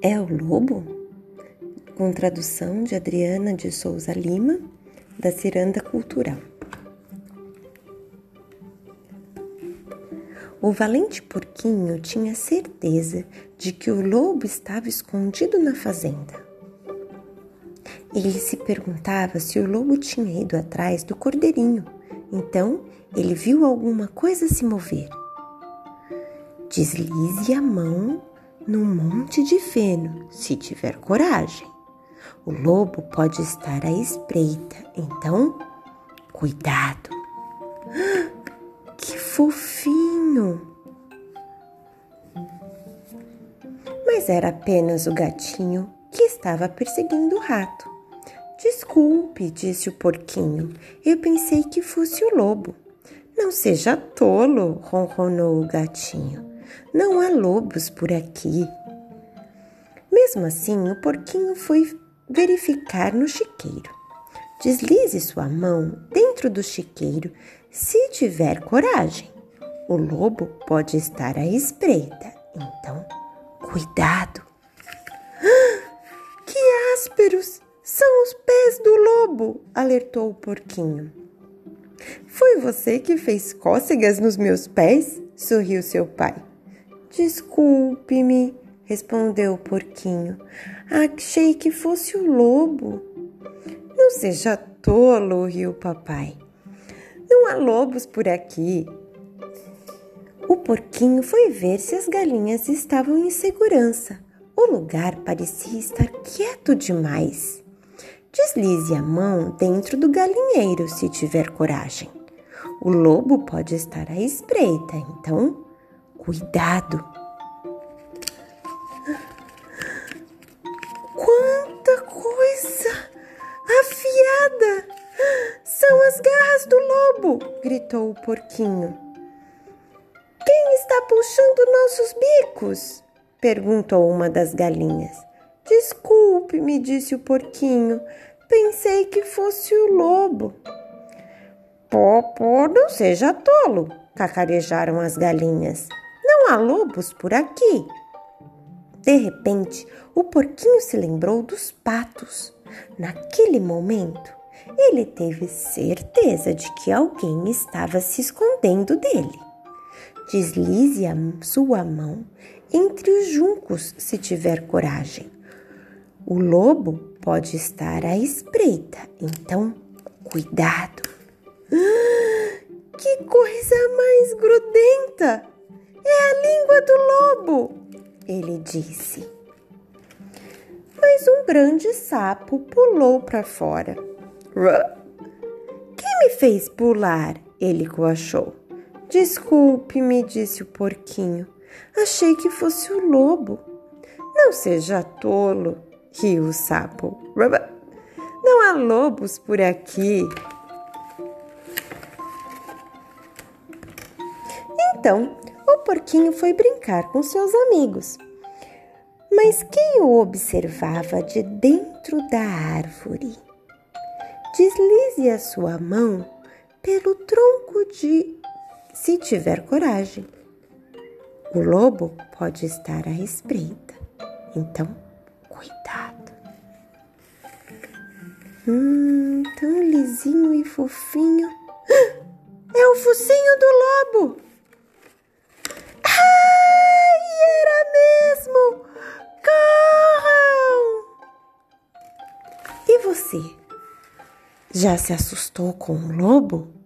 É o lobo? Com tradução de Adriana de Souza Lima, da Ciranda Cultural. O valente porquinho tinha certeza de que o lobo estava escondido na fazenda. Ele se perguntava se o lobo tinha ido atrás do cordeirinho. Então ele viu alguma coisa se mover. Deslize a mão num monte de feno, se tiver coragem. O lobo pode estar à espreita, então cuidado. Que fofinho! Mas era apenas o gatinho que estava perseguindo o rato. Desculpe, disse o porquinho. Eu pensei que fosse o lobo. Não seja tolo, ronronou o gatinho. Não há lobos por aqui. Mesmo assim, o porquinho foi verificar no chiqueiro. Deslize sua mão dentro do chiqueiro se tiver coragem. O lobo pode estar à espreita, então cuidado. Que ásperos! São os pés do lobo! alertou o porquinho. Foi você que fez cócegas nos meus pés? sorriu seu pai. Desculpe-me, respondeu o porquinho. Achei que fosse o lobo. Não seja tolo, riu o papai. Não há lobos por aqui. O porquinho foi ver se as galinhas estavam em segurança. O lugar parecia estar quieto demais. Deslize a mão dentro do galinheiro se tiver coragem. O lobo pode estar à espreita, então cuidado. Quanta coisa afiada! São as garras do lobo! gritou o porquinho. Quem está puxando nossos bicos? perguntou uma das galinhas. Desculpe, me disse o porquinho. Pensei que fosse o lobo. Pô, pô, não seja tolo, cacarejaram as galinhas. Há lobos por aqui. De repente, o porquinho se lembrou dos patos. Naquele momento, ele teve certeza de que alguém estava se escondendo dele. Deslize a sua mão entre os juncos se tiver coragem. O lobo pode estar à espreita, então cuidado. Disse. Mas um grande sapo pulou para fora. Quem me fez pular? Ele coachou. Desculpe-me, disse o porquinho. Achei que fosse o lobo. Não seja tolo, riu o sapo. Não há lobos por aqui. Então, o porquinho foi brincar com seus amigos. Mas quem o observava de dentro da árvore? Deslize a sua mão pelo tronco de se tiver coragem. O lobo pode estar à espreita, então cuidado. Hum, tão lisinho e fofinho. É o focinho do lobo! Já se assustou com o lobo?